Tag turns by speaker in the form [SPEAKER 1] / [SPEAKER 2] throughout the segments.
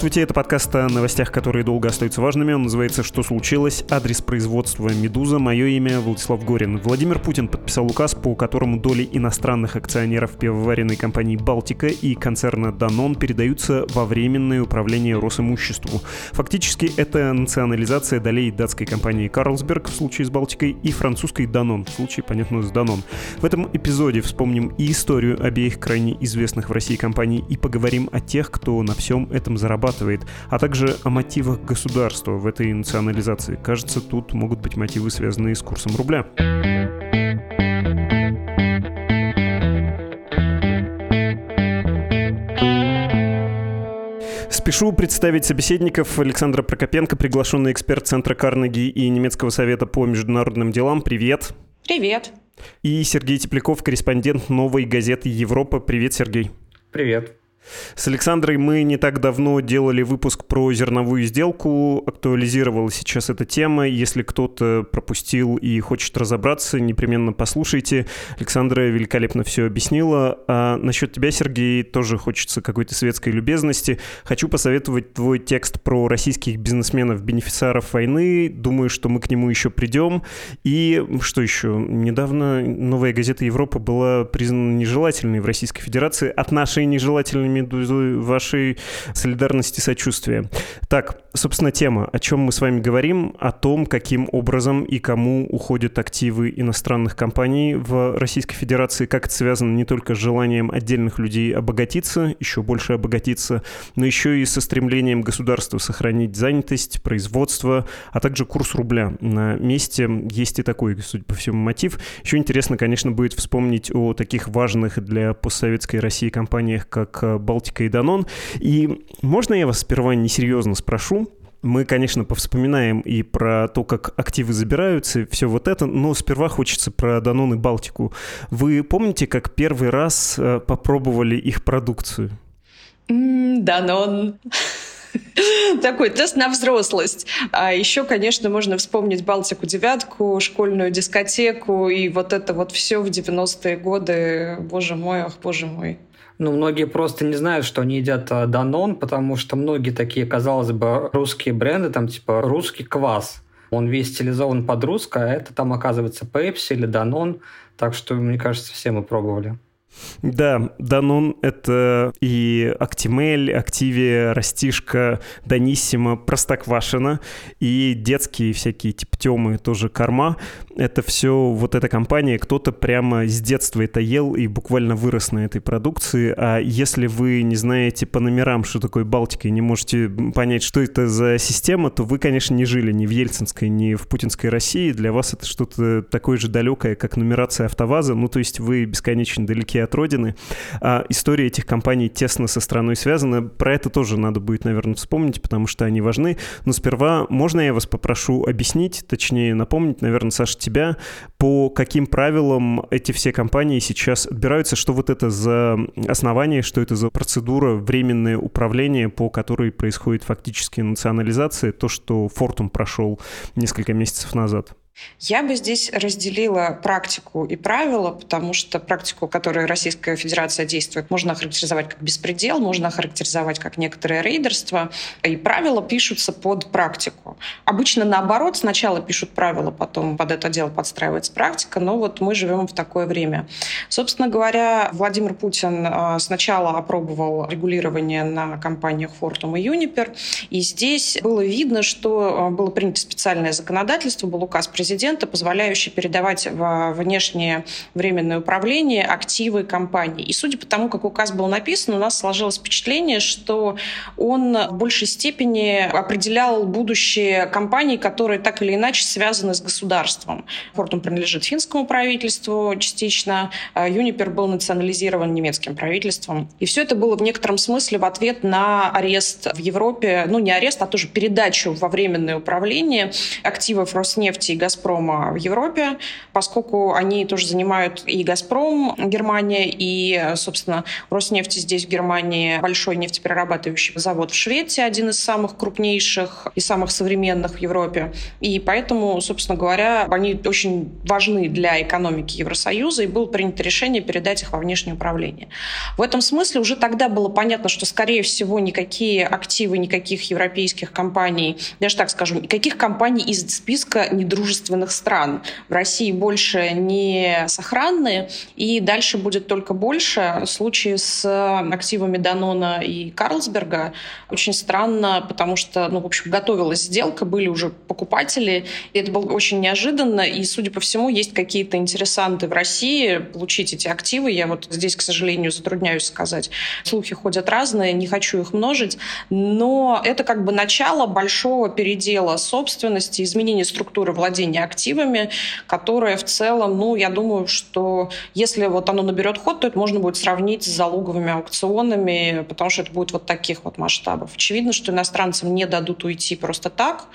[SPEAKER 1] Здравствуйте, это подкаст о новостях, которые долго остаются важными. Он называется «Что случилось?». Адрес производства «Медуза». Мое имя Владислав Горин. Владимир Путин подписал указ, по которому доли иностранных акционеров пивоваренной компании «Балтика» и концерна «Данон» передаются во временное управление Росимуществу. Фактически, это национализация долей датской компании «Карлсберг» в случае с «Балтикой» и французской «Данон» в случае, понятно, с «Данон». В этом эпизоде вспомним и историю обеих крайне известных в России компаний и поговорим о тех, кто на всем этом этом зарабатывает, а также о мотивах государства в этой национализации. Кажется, тут могут быть мотивы, связанные с курсом рубля. Спешу представить собеседников. Александра Прокопенко, приглашенный эксперт Центра Карнеги и Немецкого совета по международным делам. Привет.
[SPEAKER 2] Привет.
[SPEAKER 1] И Сергей Тепляков, корреспондент новой газеты «Европа». Привет, Сергей.
[SPEAKER 3] Привет.
[SPEAKER 1] С Александрой мы не так давно делали выпуск про зерновую сделку, актуализировала сейчас эта тема. Если кто-то пропустил и хочет разобраться, непременно послушайте. Александра великолепно все объяснила. А насчет тебя, Сергей, тоже хочется какой-то светской любезности. Хочу посоветовать твой текст про российских бизнесменов-бенефициаров войны. Думаю, что мы к нему еще придем. И что еще? Недавно новая газета «Европа» была признана нежелательной в Российской Федерации от нашей нежелательной медузу вашей солидарности сочувствия. Так, собственно, тема. О чем мы с вами говорим? О том, каким образом и кому уходят активы иностранных компаний в Российской Федерации, как это связано не только с желанием отдельных людей обогатиться, еще больше обогатиться, но еще и со стремлением государства сохранить занятость, производство, а также курс рубля. На месте есть и такой, судя по всему, мотив. Еще интересно, конечно, будет вспомнить о таких важных для постсоветской России компаниях, как Балтика и Данон. И можно я вас сперва несерьезно спрошу? Мы, конечно, повспоминаем и про то, как активы забираются, все вот это, но сперва хочется про Данон и Балтику. Вы помните, как первый раз э, попробовали их продукцию?
[SPEAKER 2] Данон. Такой тест на взрослость. А еще, конечно, можно вспомнить Балтику девятку, школьную дискотеку и вот это вот все в 90-е годы. Боже мой, ах, боже мой.
[SPEAKER 3] Ну, многие просто не знают, что они едят Данон, потому что многие такие, казалось бы, русские бренды, там типа русский квас. Он весь стилизован под русское, а это там оказывается Пепси или Данон. Так что, мне кажется, все мы пробовали.
[SPEAKER 1] Да, Данон — это и Актимель, Активия, Растишка, Даниссимо, Простоквашино, и детские всякие типтемы, тоже корма. Это все вот эта компания, кто-то прямо с детства это ел и буквально вырос на этой продукции. А если вы не знаете по номерам, что такое Балтика, и не можете понять, что это за система, то вы, конечно, не жили ни в Ельцинской, ни в путинской России. Для вас это что-то такое же далекое, как нумерация автоваза. Ну, то есть вы бесконечно далеки от родины. А история этих компаний тесно со страной связана. Про это тоже надо будет, наверное, вспомнить, потому что они важны. Но сперва можно я вас попрошу объяснить, точнее напомнить, наверное, Саша, тебя, по каким правилам эти все компании сейчас отбираются, что вот это за основание, что это за процедура, временное управление, по которой происходит фактически национализация, то, что Фортум прошел несколько месяцев назад.
[SPEAKER 2] Я бы здесь разделила практику и правила, потому что практику, которой Российская Федерация действует, можно охарактеризовать как беспредел, можно охарактеризовать как некоторое рейдерство, и правила пишутся под практику. Обычно наоборот, сначала пишут правила, потом под это дело подстраивается практика, но вот мы живем в такое время. Собственно говоря, Владимир Путин а, сначала опробовал регулирование на компаниях Fortum и Uniper, и здесь было видно, что а, было принято специальное законодательство, был указ президента президента, позволяющий передавать в внешнее временное управление активы компании. И судя по тому, как указ был написан, у нас сложилось впечатление, что он в большей степени определял будущее компаний, которые так или иначе связаны с государством. Фортум принадлежит финскому правительству частично, Юнипер был национализирован немецким правительством. И все это было в некотором смысле в ответ на арест в Европе, ну не арест, а тоже передачу во временное управление активов Роснефти и Газпрома «Газпрома» в Европе, поскольку они тоже занимают и «Газпром» Германия, и, собственно, «Роснефть» здесь в Германии, большой нефтеперерабатывающий завод в Швеции, один из самых крупнейших и самых современных в Европе. И поэтому, собственно говоря, они очень важны для экономики Евросоюза, и было принято решение передать их во внешнее управление. В этом смысле уже тогда было понятно, что, скорее всего, никакие активы никаких европейских компаний, даже так скажем, никаких компаний из списка недружественных стран в России больше не сохранны, и дальше будет только больше. Случаи с активами Данона и Карлсберга очень странно, потому что, ну, в общем, готовилась сделка, были уже покупатели, и это было очень неожиданно, и, судя по всему, есть какие-то интересанты в России получить эти активы. Я вот здесь, к сожалению, затрудняюсь сказать. Слухи ходят разные, не хочу их множить, но это как бы начало большого передела собственности, изменения структуры владения активами, которое в целом, ну, я думаю, что если вот оно наберет ход, то это можно будет сравнить с залоговыми аукционами, потому что это будет вот таких вот масштабов. Очевидно, что иностранцам не дадут уйти просто так.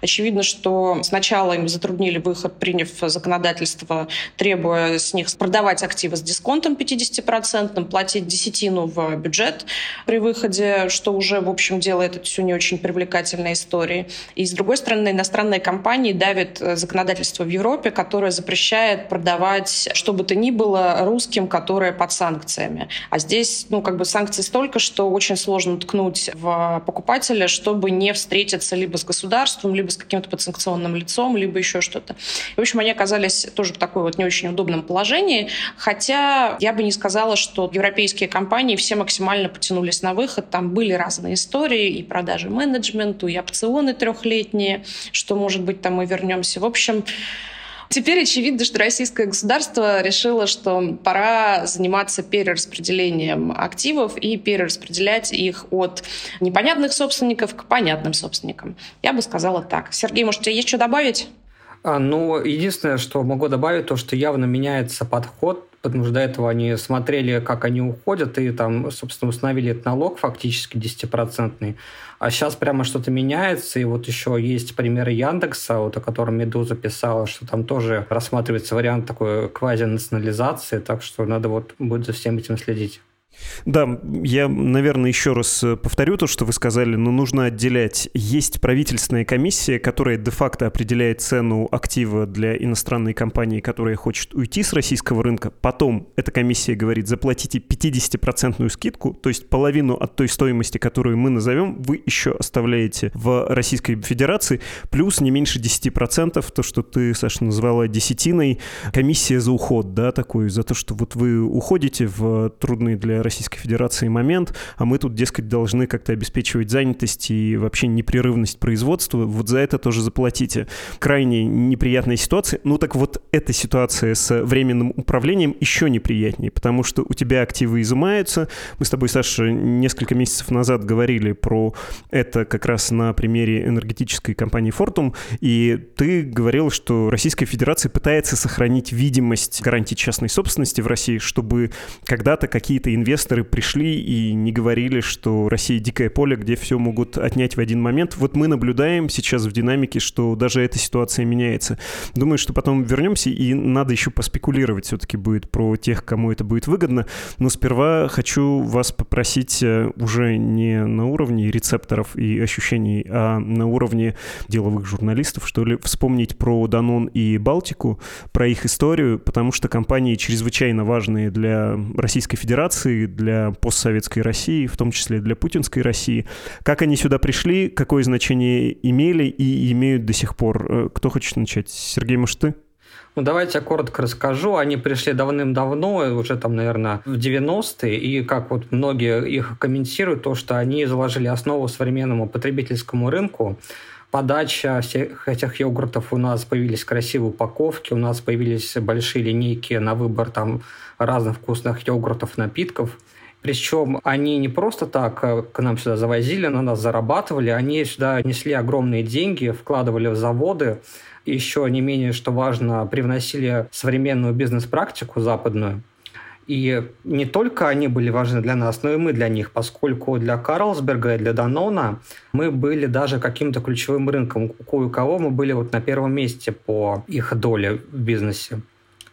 [SPEAKER 2] Очевидно, что сначала им затруднили выход, приняв законодательство, требуя с них продавать активы с дисконтом 50%, платить десятину в бюджет при выходе, что уже, в общем, делает это все не очень привлекательной историей. И, с другой стороны, иностранные компании давят э, законодательство в Европе, которое запрещает продавать что бы то ни было русским, которые под санкциями. А здесь, ну, как бы санкций столько, что очень сложно ткнуть в покупателя, чтобы не встретиться либо с государством, либо с каким-то подсанкционным лицом, либо еще что-то. В общем, они оказались тоже в такой вот не очень удобном положении, хотя я бы не сказала, что европейские компании все максимально потянулись на выход. Там были разные истории, и продажи менеджменту, и опционы трехлетние, что, может быть, там мы вернемся. В общем, Теперь очевидно, что российское государство решило, что пора заниматься перераспределением активов и перераспределять их от непонятных собственников к понятным собственникам. Я бы сказала так. Сергей, может, тебе есть что добавить?
[SPEAKER 3] А, ну, единственное, что могу добавить, то, что явно меняется подход потому что до этого они смотрели, как они уходят, и там, собственно, установили этот налог фактически 10%. А сейчас прямо что-то меняется, и вот еще есть примеры Яндекса, вот о котором Медуза писала, что там тоже рассматривается вариант такой квази-национализации, так что надо вот будет за всем этим следить.
[SPEAKER 1] Да, я, наверное, еще раз э, повторю то, что вы сказали, но нужно отделять. Есть правительственная комиссия, которая де-факто определяет цену актива для иностранной компании, которая хочет уйти с российского рынка. Потом эта комиссия говорит, заплатите 50% скидку, то есть половину от той стоимости, которую мы назовем, вы еще оставляете в Российской Федерации, плюс не меньше 10%, то, что ты, Саша, назвала десятиной, комиссия за уход, да, такую, за то, что вот вы уходите в трудные для Российской Федерации момент, а мы тут, дескать, должны как-то обеспечивать занятость и вообще непрерывность производства, вот за это тоже заплатите. Крайне неприятная ситуация. Ну так вот эта ситуация с временным управлением еще неприятнее, потому что у тебя активы изымаются. Мы с тобой, Саша, несколько месяцев назад говорили про это как раз на примере энергетической компании Fortum, и ты говорил, что Российская Федерация пытается сохранить видимость гарантии частной собственности в России, чтобы когда-то какие-то инвесторы инвесторы пришли и не говорили, что Россия дикое поле, где все могут отнять в один момент. Вот мы наблюдаем сейчас в динамике, что даже эта ситуация меняется. Думаю, что потом вернемся, и надо еще поспекулировать все-таки будет про тех, кому это будет выгодно. Но сперва хочу вас попросить э, уже не на уровне рецепторов и ощущений, а на уровне деловых журналистов, что ли, вспомнить про Данон и Балтику, про их историю, потому что компании чрезвычайно важные для Российской Федерации, для постсоветской России, в том числе для путинской России. Как они сюда пришли, какое значение имели и имеют до сих пор? Э, кто хочет начать? Сергей, может, ты?
[SPEAKER 3] Ну, давайте я коротко расскажу. Они пришли давным-давно, уже там, наверное, в 90-е, и как вот многие их комментируют, то, что они заложили основу современному потребительскому рынку, подача всех этих йогуртов у нас появились красивые упаковки, у нас появились большие линейки на выбор там разных вкусных йогуртов, напитков. Причем они не просто так э, к нам сюда завозили, на нас зарабатывали, они сюда несли огромные деньги, вкладывали в заводы, еще не менее, что важно, привносили современную бизнес-практику западную. И не только они были важны для нас, но и мы для них, поскольку для Карлсберга и для Данона мы были даже каким-то ключевым рынком. У кого мы были вот на первом месте по их доле в бизнесе.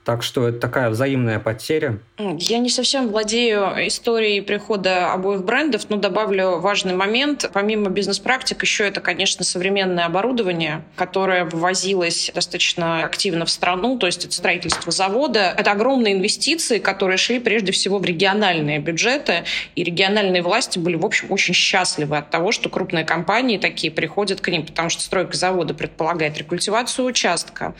[SPEAKER 3] Так что это такая взаимная потеря.
[SPEAKER 2] Я не совсем владею историей прихода обоих брендов, но добавлю важный момент. Помимо бизнес-практик, еще это, конечно, современное оборудование, которое ввозилось достаточно активно в страну, то есть это строительство завода. Это огромные инвестиции, которые шли прежде всего в региональные бюджеты, и региональные власти были, в общем, очень счастливы от того, что крупные компании такие приходят к ним, потому что стройка завода предполагает рекультивацию участка.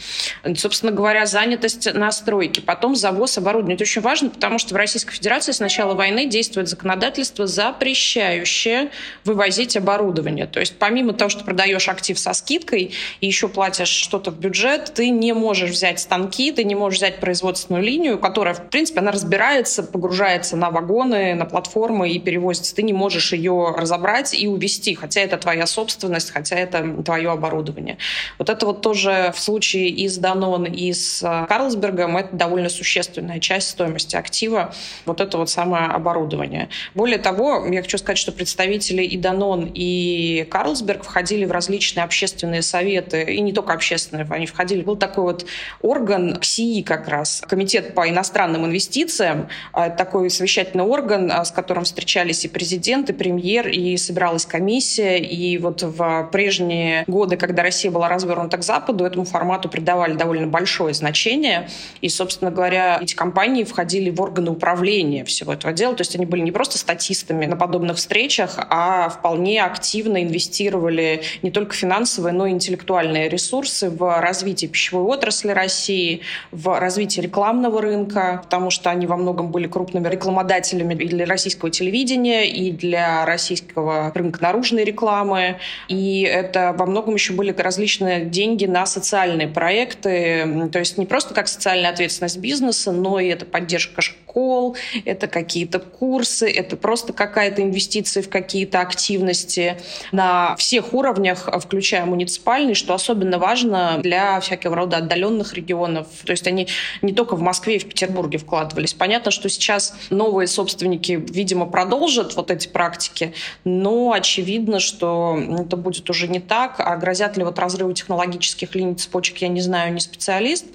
[SPEAKER 2] Собственно говоря, занятость на стройки, потом завоз оборудования. Это очень важно, потому что в Российской Федерации с начала войны действует законодательство, запрещающее вывозить оборудование. То есть помимо того, что продаешь актив со скидкой и еще платишь что-то в бюджет, ты не можешь взять станки, ты не можешь взять производственную линию, которая, в принципе, она разбирается, погружается на вагоны, на платформы и перевозится. Ты не можешь ее разобрать и увезти, хотя это твоя собственность, хотя это твое оборудование. Вот это вот тоже в случае из Данон, из э, Карлсберга налогом, это довольно существенная часть стоимости актива, вот это вот самое оборудование. Более того, я хочу сказать, что представители и Данон, и Карлсберг входили в различные общественные советы, и не только общественные, они входили. Был такой вот орган КСИИ как раз, Комитет по иностранным инвестициям, а, такой совещательный орган, а, с которым встречались и президент, и премьер, и собиралась комиссия, и вот в прежние годы, когда Россия была развернута к Западу, этому формату придавали довольно большое значение. И, собственно говоря, эти компании входили в органы управления всего этого дела. То есть они были не просто статистами на подобных встречах, а вполне активно инвестировали не только финансовые, но и интеллектуальные ресурсы в развитие пищевой отрасли России, в развитие рекламного рынка, потому что они во многом были крупными рекламодателями и для российского телевидения, и для российского рынка наружной рекламы. И это во многом еще были различные деньги на социальные проекты. То есть не просто как социальная ответственность бизнеса, но и это поддержка школ, это какие-то курсы, это просто какая-то инвестиция в какие-то активности на всех уровнях, включая муниципальный, что особенно важно для всякого рода отдаленных регионов. То есть они не только в Москве и в Петербурге вкладывались. Понятно, что сейчас новые собственники, видимо, продолжат вот эти практики, но очевидно, что это будет уже не так. А грозят ли вот разрывы технологических линий цепочек, я не знаю, не специалист,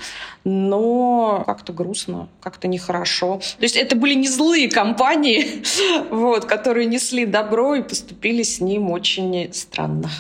[SPEAKER 2] но как-то грустно, как-то нехорошо. То есть это были не злые компании, вот, которые несли добро и поступили с ним очень странно.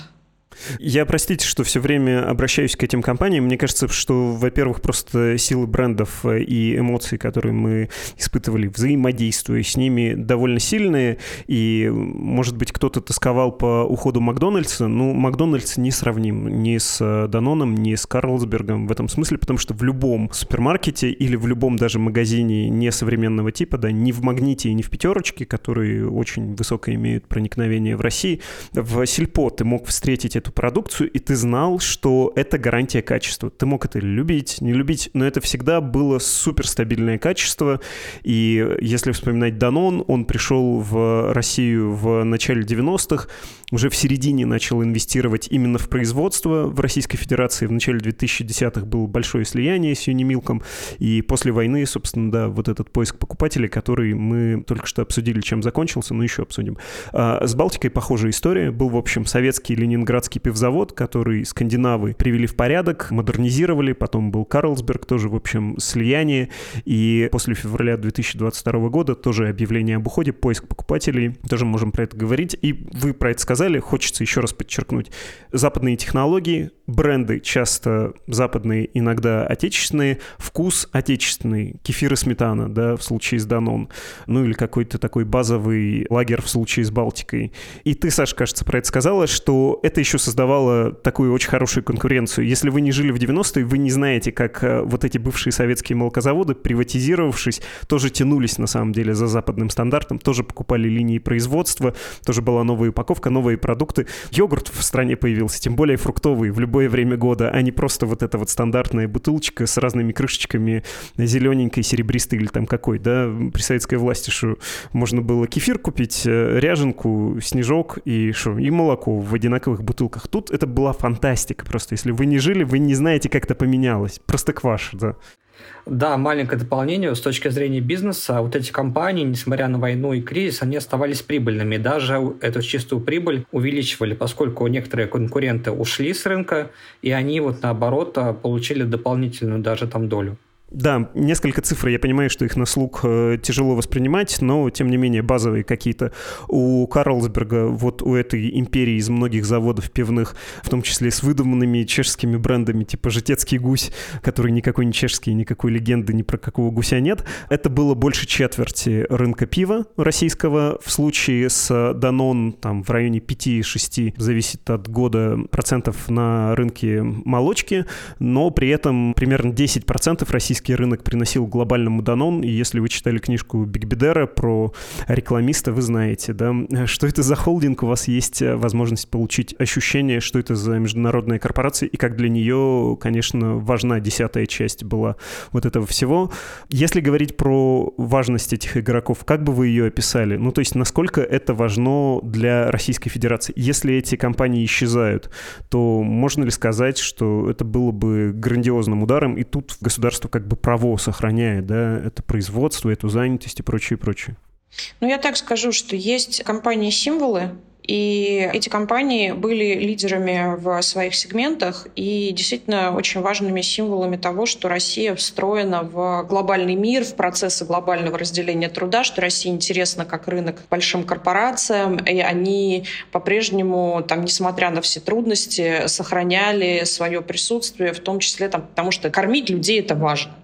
[SPEAKER 1] Я, простите, что все время обращаюсь к этим компаниям. Мне кажется, что, во-первых, просто силы брендов э, и эмоции, которые мы испытывали, взаимодействуя с ними, довольно сильные. И, может быть, кто-то тосковал по уходу Макдональдса. Ну, Макдональдс не сравним ни с э, Даноном, ни с Карлсбергом в этом смысле, потому что в любом супермаркете или в любом даже магазине несовременного типа, да, ни в Магните ни в Пятерочке, которые очень высоко имеют проникновение в России, в Сельпо ты мог встретить эту продукцию, и ты знал, что это гарантия качества. Ты мог это любить, не любить, но это всегда было суперстабильное качество. И если вспоминать Данон, он пришел в Россию в начале 90-х, уже в середине начал инвестировать именно в производство в Российской Федерации. В начале 2010-х было большое слияние с Юнимилком, и после войны, собственно, да, вот этот поиск покупателей, который мы только что обсудили, чем закончился, но еще обсудим. А с Балтикой похожая история. Был, в общем, советский ленинградский пивзавод, который скандинавы привели в порядок, модернизировали, потом был Карлсберг, тоже, в общем, слияние, и после февраля 2022 года тоже объявление об уходе, поиск покупателей, тоже можем про это говорить, и вы про это сказали, хочется еще раз подчеркнуть. Западные технологии, бренды часто западные, иногда отечественные, вкус отечественный, кефир и сметана, да, в случае с Данон, ну или какой-то такой базовый лагерь в случае с Балтикой. И ты, Саша, кажется, про это сказала, что это еще создавало такую очень хорошую конкуренцию. Если вы не жили в 90-е, вы не знаете, как э, вот эти бывшие советские молокозаводы, приватизировавшись, тоже тянулись на самом деле за западным стандартом, тоже покупали линии производства, тоже была новая упаковка, новые продукты. Йогурт в стране появился, тем более фруктовый, в любое время года, а не просто вот эта вот стандартная бутылочка с разными крышечками, зелененькой, серебристой или там какой, да, при советской власти, что можно было кефир купить, э, ряженку, снежок и что, и молоко в одинаковых бутылках. Тут это была фантастика просто. Если вы не жили, вы не знаете, как это поменялось. Просто кваш, да.
[SPEAKER 3] Да, маленькое дополнение. С точки зрения бизнеса, вот эти компании, несмотря на войну и кризис, они оставались прибыльными. Даже эту чистую прибыль увеличивали, поскольку некоторые конкуренты ушли с рынка, и они вот наоборот получили дополнительную даже там долю.
[SPEAKER 1] Да, несколько цифр, я понимаю, что их на слух э, тяжело воспринимать, но, тем не менее, базовые какие-то. У Карлсберга, вот у этой империи из многих заводов пивных, в том числе с выдуманными чешскими брендами, типа «Житецкий гусь», который никакой не чешский, никакой легенды ни про какого гуся нет, это было больше четверти рынка пива российского. В случае с Данон, там, в районе 5-6, зависит от года процентов на рынке молочки, но при этом примерно 10% российских российский рынок приносил глобальному Данон, и если вы читали книжку Бег Бегбедера про рекламиста, вы знаете, да, что это за холдинг, у вас есть э, возможность получить ощущение, что это за международная корпорация, и как для нее, конечно, важна десятая часть была вот этого всего. Если говорить про важность этих игроков, как бы вы ее описали? Ну, то есть, насколько это важно для Российской Федерации? Если эти компании исчезают, то можно ли сказать, что это было бы грандиозным ударом, и тут государство как бы право сохраняет, да, это производство, эту занятость и прочее, прочее.
[SPEAKER 2] Ну, я так скажу, что есть компании-символы, и эти компании были лидерами в своих сегментах и действительно очень важными символами того, что Россия встроена в глобальный мир, в процессы глобального разделения труда, что Россия интересна как рынок большим корпорациям, и они по-прежнему, там, несмотря на все трудности, сохраняли свое присутствие, в том числе там, потому что кормить людей — это важно.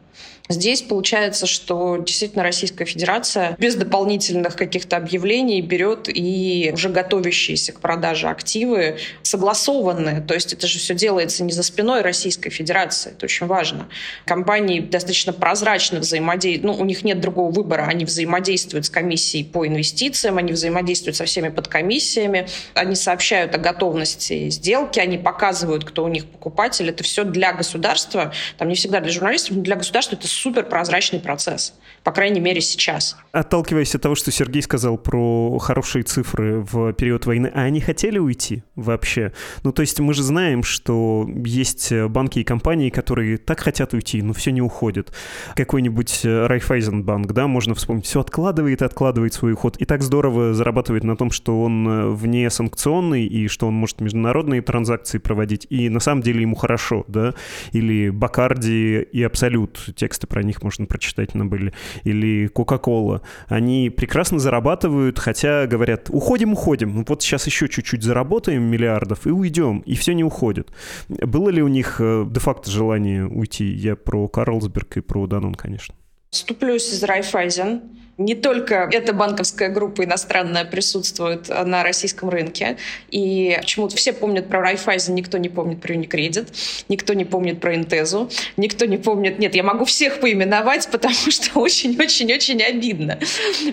[SPEAKER 2] Здесь получается, что действительно Российская Федерация без дополнительных каких-то объявлений берет и уже готовящиеся к продаже активы согласованные. То есть это же все делается не за спиной Российской Федерации. Это очень важно. Компании достаточно прозрачно взаимодействуют. Ну, у них нет другого выбора. Они взаимодействуют с комиссией по инвестициям, они взаимодействуют со всеми подкомиссиями, они сообщают о готовности сделки, они показывают, кто у них покупатель. Это все для государства, там не всегда для журналистов, но для государства это супер прозрачный процесс, по крайней мере сейчас.
[SPEAKER 1] Отталкиваясь от того, что Сергей сказал про хорошие цифры в период войны, а они хотели уйти вообще? Ну, то есть мы же знаем, что есть банки и компании, которые так хотят уйти, но все не уходит. Какой-нибудь Райфайзенбанк, да, можно вспомнить, все откладывает откладывает свой уход, и так здорово зарабатывает на том, что он вне санкционный, и что он может международные транзакции проводить, и на самом деле ему хорошо, да, или Бакарди и Абсолют, тексты про них можно прочитать на были, или Кока-Кола, они прекрасно зарабатывают, хотя говорят, уходим, уходим, вот сейчас еще чуть-чуть заработаем миллиардов и уйдем, и все не уходит. Было ли у них э, де-факто желание уйти? Я про Карлсберг и про Данон, конечно.
[SPEAKER 2] Вступлюсь из Райфайзен не только эта банковская группа иностранная присутствует на российском рынке. И почему-то все помнят про Райфайзен, никто не помнит про Unicredit, никто не помнит про Интезу, никто не помнит... Нет, я могу всех поименовать, потому что очень-очень-очень обидно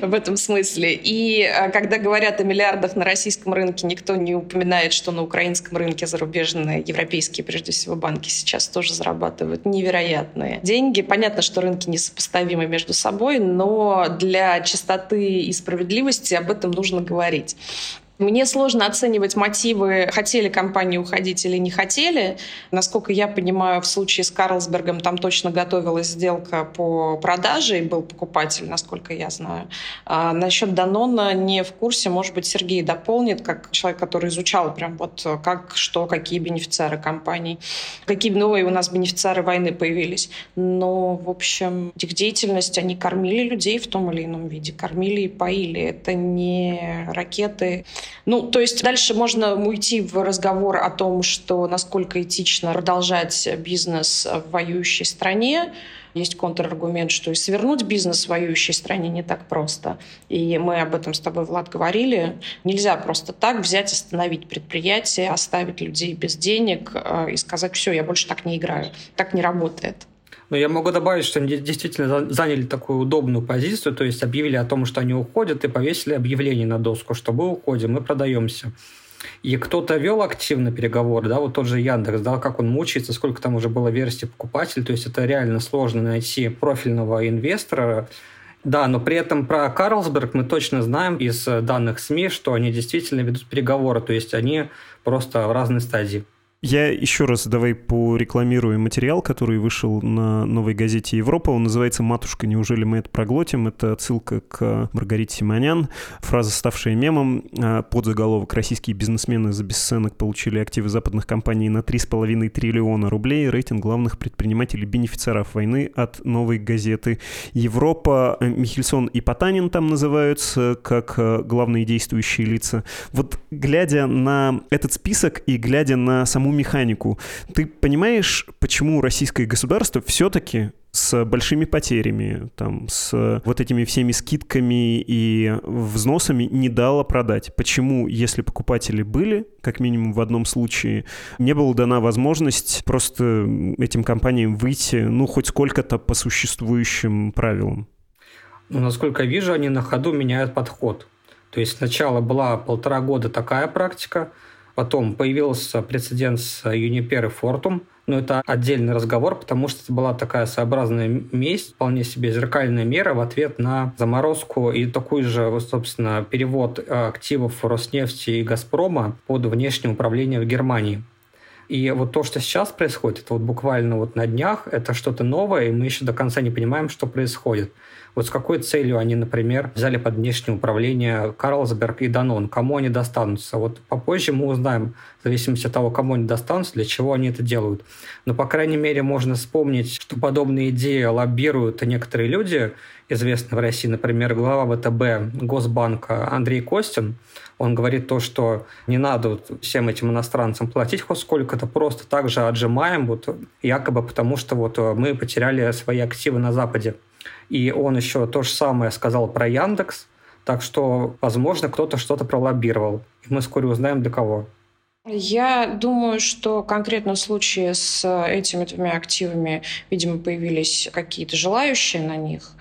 [SPEAKER 2] в этом смысле. И а, когда говорят о миллиардах на российском рынке, никто не упоминает, что на украинском рынке зарубежные, европейские, прежде всего, банки сейчас тоже зарабатывают невероятные деньги. Понятно, что рынки несопоставимы между собой, но для для чистоты и справедливости об этом нужно говорить. Мне сложно оценивать мотивы, хотели компании уходить или не хотели. Насколько я понимаю, в случае с Карлсбергом там точно готовилась сделка по продаже, и был покупатель, насколько я знаю. А насчет Данона не в курсе, может быть, Сергей дополнит, как человек, который изучал прям вот как, что, какие бенефициары компаний, какие новые у нас бенефициары войны появились. Но, в общем, их деятельность, они кормили людей в том или ином виде, кормили и поили. Это не ракеты, ну, то есть дальше можно уйти в разговор о том, что насколько этично продолжать бизнес в воюющей стране. Есть контраргумент, что и свернуть бизнес в воюющей стране не так просто. И мы об этом с тобой, Влад, говорили. Нельзя просто так взять, остановить предприятие, оставить людей без денег э, и сказать, все, я больше так не играю. Так не работает.
[SPEAKER 3] Но я могу добавить, что они действительно заняли такую удобную позицию, то есть объявили о том, что они уходят, и повесили объявление на доску, что мы уходим, мы продаемся. И кто-то вел активно переговоры, да, вот тот же Яндекс, да, как он мучается, сколько там уже было версий покупателей, то есть это реально сложно найти профильного инвестора, да, но при этом про Карлсберг мы точно знаем из данных СМИ, что они действительно ведут переговоры, то есть они просто в разной стадии.
[SPEAKER 1] Я еще раз давай порекламирую материал, который вышел на новой газете «Европа». Он называется «Матушка, неужели мы это проглотим?» Это отсылка к Маргарите Симонян. Фраза, ставшая мемом, а, под заголовок «Российские бизнесмены за бесценок получили активы западных компаний на 3,5 триллиона рублей. Рейтинг главных предпринимателей-бенефициаров войны» от новой газеты «Европа». Михельсон и Потанин там называются как а, главные действующие лица. Вот глядя на этот список и глядя на саму саму механику. Ты понимаешь, почему российское государство все-таки с большими потерями, там, с вот этими всеми скидками и взносами не дало продать. Почему, если покупатели были, как минимум в одном случае, не была дана возможность просто этим компаниям выйти, ну, хоть сколько-то по существующим правилам?
[SPEAKER 3] Ну, насколько я вижу, они на ходу меняют подход. То есть сначала была полтора года такая практика, Потом появился прецедент с Uniper и Fortum, но это отдельный разговор, потому что это была такая своеобразная месть, вполне себе зеркальная мера в ответ на заморозку и такой же, собственно, перевод активов Роснефти и Газпрома под внешнее управление в Германии. И вот то, что сейчас происходит, вот буквально вот на днях, это что-то новое, и мы еще до конца не понимаем, что происходит. Вот с какой целью они, например, взяли под внешнее управление Карлсберг и Данон? Кому они достанутся? Вот попозже мы узнаем, в зависимости от того, кому они достанутся, для чего они это делают. Но, по крайней мере, можно вспомнить, что подобные идеи лоббируют некоторые люди, известные в России, например, глава ВТБ Госбанка Андрей Костин, он говорит то, что не надо вот всем этим иностранцам платить хоть сколько-то, просто так же отжимаем, вот, якобы потому, что вот мы потеряли свои активы на Западе. И он еще то же самое сказал про Яндекс, так что, возможно, кто-то что-то пролоббировал. И мы вскоре узнаем, для кого.
[SPEAKER 2] Я думаю, что конкретно в случае с этими двумя активами, видимо, появились какие-то желающие на них.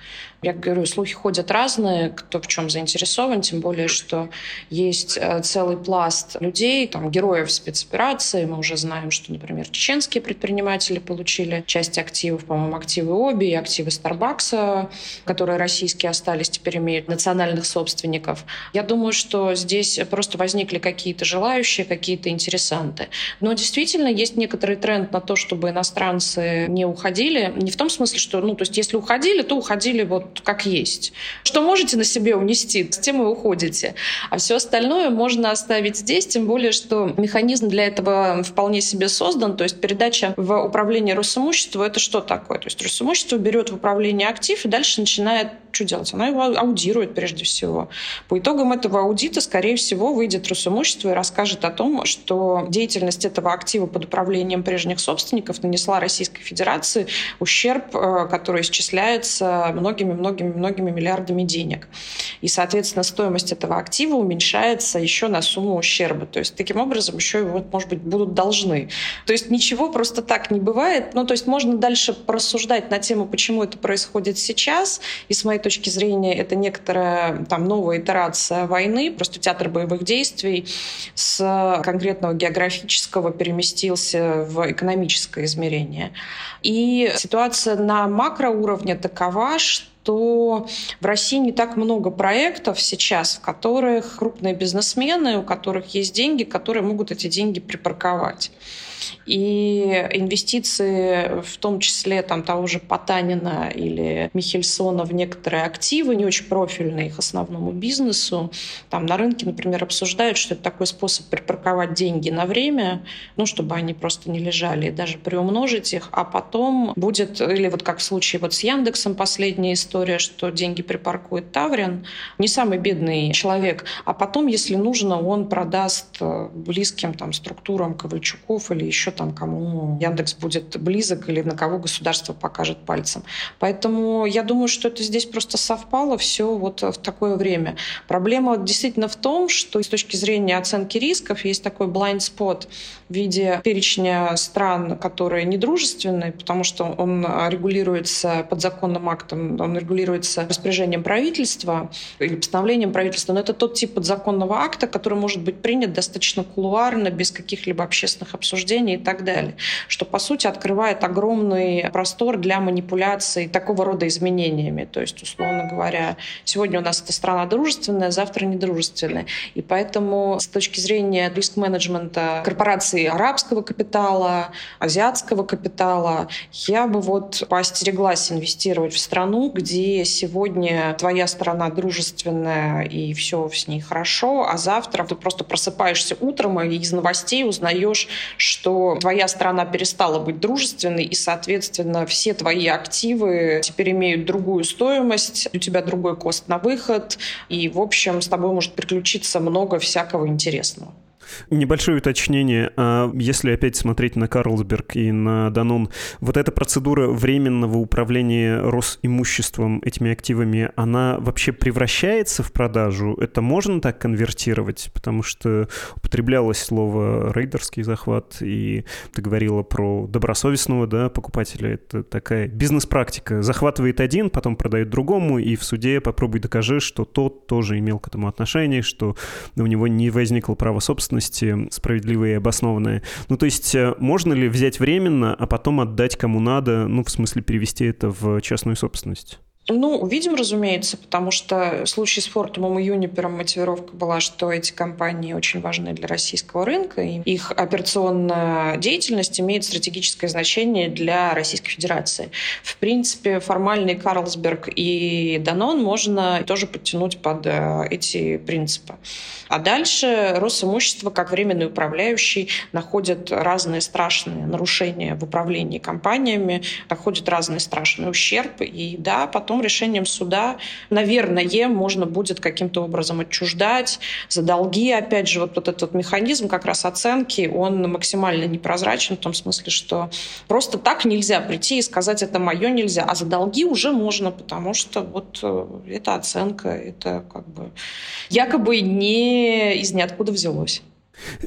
[SPEAKER 2] Я говорю, слухи ходят разные, кто в чем заинтересован, тем более, что есть э, целый пласт людей, там, героев спецоперации. Мы уже знаем, что, например, чеченские предприниматели получили часть активов, по-моему, активы Оби и активы Старбакса, которые российские остались, теперь имеют национальных собственников. Я думаю, что здесь просто возникли какие-то желающие, какие-то интересанты. Но действительно есть некоторый тренд на то, чтобы иностранцы не уходили. Не в том смысле, что, ну, то есть если уходили, то уходили вот как есть. Что можете на себе унести, с тем и уходите. А все остальное можно оставить здесь, тем более, что механизм для этого вполне себе создан. То есть передача в управление Росимуществу — это что такое? То есть Росимущество берет в управление актив и дальше начинает что делать? Она его аудирует прежде всего. По итогам этого аудита, скорее всего, выйдет Росимущество и расскажет о том, что деятельность этого актива под управлением прежних собственников нанесла Российской Федерации ущерб, э, который исчисляется многими-многими-многими миллиардами денег. И, соответственно, стоимость этого актива уменьшается еще на сумму ущерба. То есть, таким образом, еще его, может быть, будут должны. То есть, ничего просто так не бывает. Ну, то есть, можно дальше порассуждать на тему, почему это происходит сейчас. И с моей точки зрения, это некоторая там новая итерация войны. Просто театр боевых действий с конкретного географического переместился в экономическое измерение. И ситуация на макроуровне такова, что в России не так много проектов сейчас, в которых крупные бизнесмены, у которых есть деньги, которые могут эти деньги припарковать. И инвестиции, в том числе там, того же Потанина или Михельсона в некоторые активы, не очень профильные их основному бизнесу, там на рынке, например, обсуждают, что это такой способ припарковать деньги на время, ну, чтобы они просто не лежали, и даже приумножить их, а потом будет, или вот как в случае вот с Яндексом последняя история, что деньги припаркует Таврин, не самый бедный человек, а потом, если нужно, он продаст э, близким там структурам Ковальчуков или еще там, кому Яндекс будет близок или на кого государство покажет пальцем. Поэтому я думаю, что это здесь просто совпало все вот в такое время. Проблема действительно в том, что с точки зрения оценки рисков есть такой blind spot в виде перечня стран, которые недружественные, потому что он регулируется подзаконным актом, он регулируется распоряжением правительства или постановлением правительства, но это тот тип подзаконного акта, который может быть принят достаточно кулуарно, без каких-либо общественных обсуждений так далее, что, по сути, открывает огромный простор для манипуляций такого рода изменениями. То есть, условно говоря, сегодня у нас эта страна дружественная, завтра недружественная. И поэтому с точки зрения риск-менеджмента корпораций арабского капитала, азиатского капитала, я бы вот поостереглась инвестировать в страну, где сегодня твоя страна дружественная и все с ней хорошо, а завтра ты просто просыпаешься утром и из новостей узнаешь, что твоя страна перестала быть дружественной, и, соответственно, все твои активы теперь имеют другую стоимость, у тебя другой кост на выход, и, в общем, с тобой может приключиться много всякого интересного.
[SPEAKER 1] Небольшое уточнение. А если опять смотреть на Карлсберг и на Данон, вот эта процедура временного управления Росимуществом этими активами, она вообще превращается в продажу? Это можно так конвертировать? Потому что употреблялось слово рейдерский захват, и ты говорила про добросовестного да, покупателя. Это такая бизнес-практика. Захватывает один, потом продает другому, и в суде попробуй докажи, что тот тоже имел к этому отношение, что у него не возникло права собственности, ответственности справедливые и обоснованные. Ну, то есть э, можно ли взять временно, а потом отдать кому надо, ну, в смысле перевести это в частную собственность?
[SPEAKER 2] Ну, увидим, разумеется, потому что в случае с Фортумом и Юнипером мотивировка была, что эти компании очень важны для российского рынка, и их операционная деятельность имеет стратегическое значение для Российской Федерации. В принципе, формальный Карлсберг и Данон можно тоже подтянуть под э, эти принципы. А дальше Росимущество, как временный управляющий, находит разные страшные нарушения в управлении компаниями, находит разный страшный ущерб, и да, потом потом решением суда, наверное, можно будет каким-то образом отчуждать за долги. Опять же, вот, вот этот механизм как раз оценки, он максимально непрозрачен в том смысле, что просто так нельзя прийти и сказать, это мое нельзя, а за долги уже можно, потому что вот э, это оценка, это как бы якобы не из ниоткуда взялось.